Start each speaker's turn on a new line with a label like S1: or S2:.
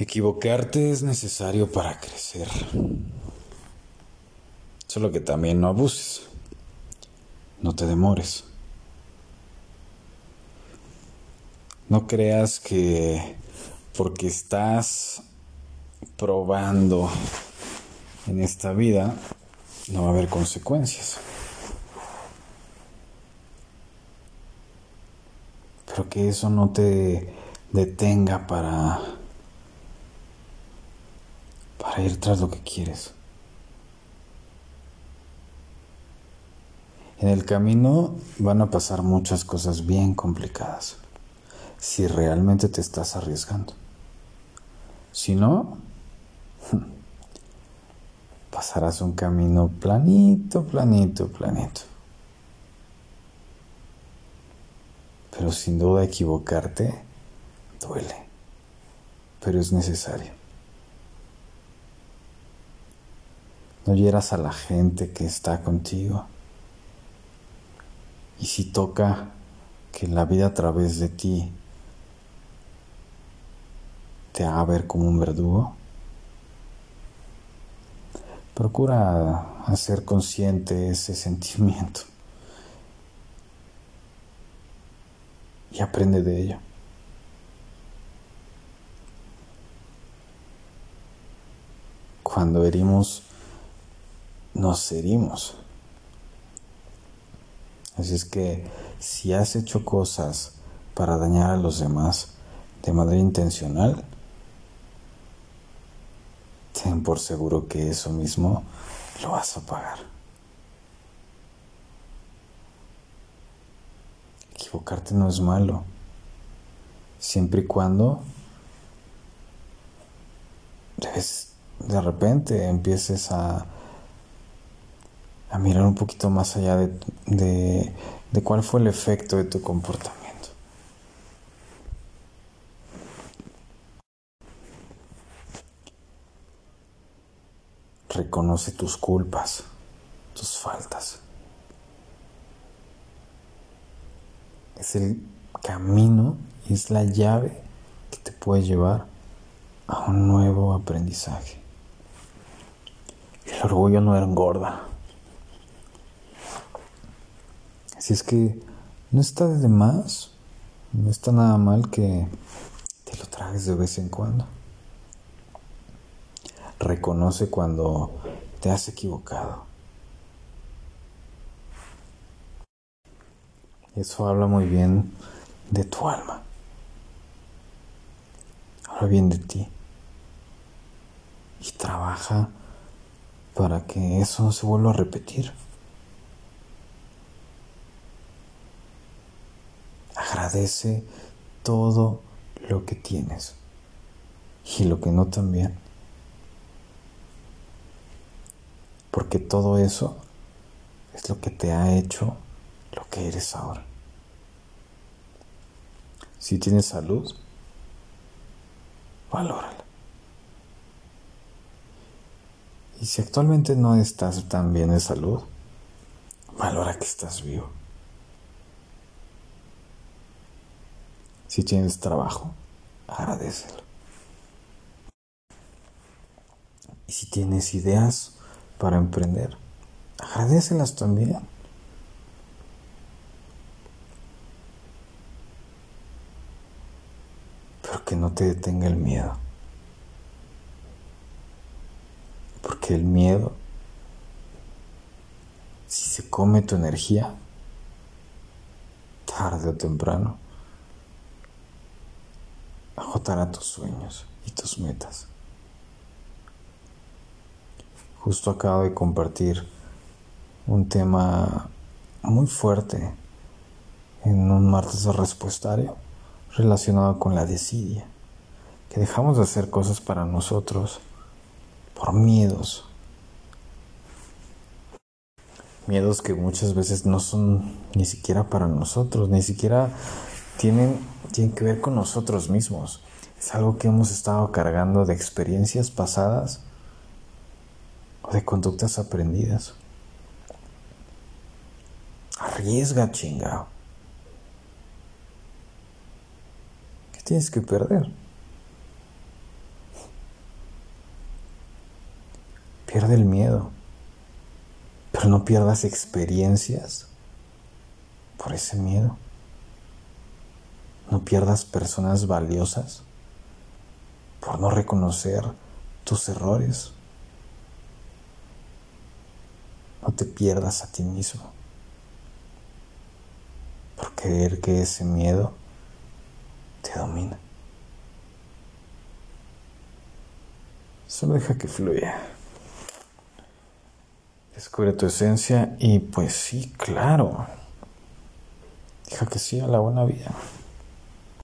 S1: Equivocarte es necesario para crecer. Solo que también no abuses. No te demores. No creas que porque estás probando en esta vida no va a haber consecuencias. Pero que eso no te detenga para para ir tras lo que quieres. En el camino van a pasar muchas cosas bien complicadas, si realmente te estás arriesgando. Si no, pasarás un camino planito, planito, planito. Pero sin duda equivocarte duele, pero es necesario. No hieras a la gente que está contigo. Y si toca que la vida a través de ti te haga ver como un verdugo, procura hacer consciente ese sentimiento y aprende de ello. Cuando herimos nos herimos. Así es que si has hecho cosas para dañar a los demás de manera intencional, ten por seguro que eso mismo lo vas a pagar. Equivocarte no es malo, siempre y cuando de repente empieces a a mirar un poquito más allá de, de, cuál fue el efecto de tu comportamiento. Reconoce tus culpas, tus faltas. Es el camino y es la llave que te puede llevar a un nuevo aprendizaje. El orgullo no engorda. Así es que no está de más, no está nada mal que te lo tragues de vez en cuando. Reconoce cuando te has equivocado. Eso habla muy bien de tu alma. Habla bien de ti. Y trabaja para que eso no se vuelva a repetir. Agradece todo lo que tienes y lo que no también. Porque todo eso es lo que te ha hecho lo que eres ahora. Si tienes salud, valórala. Y si actualmente no estás tan bien de salud, valora que estás vivo. Si tienes trabajo, agradecelo. Y si tienes ideas para emprender, agradecelas también. Pero que no te detenga el miedo. Porque el miedo, si se come tu energía, tarde o temprano, agotará tus sueños y tus metas. Justo acabo de compartir un tema muy fuerte en un martes de respuestario relacionado con la desidia, que dejamos de hacer cosas para nosotros por miedos. Miedos que muchas veces no son ni siquiera para nosotros, ni siquiera tienen, que ver con nosotros mismos es algo que hemos estado cargando de experiencias pasadas o de conductas aprendidas. Arriesga, chingado. ¿Qué tienes que perder? Pierde el miedo, pero no pierdas experiencias por ese miedo. No pierdas personas valiosas por no reconocer tus errores. No te pierdas a ti mismo por creer que ese miedo te domina. Solo deja que fluya. Descubre tu esencia y pues sí, claro. Deja que siga la buena vida.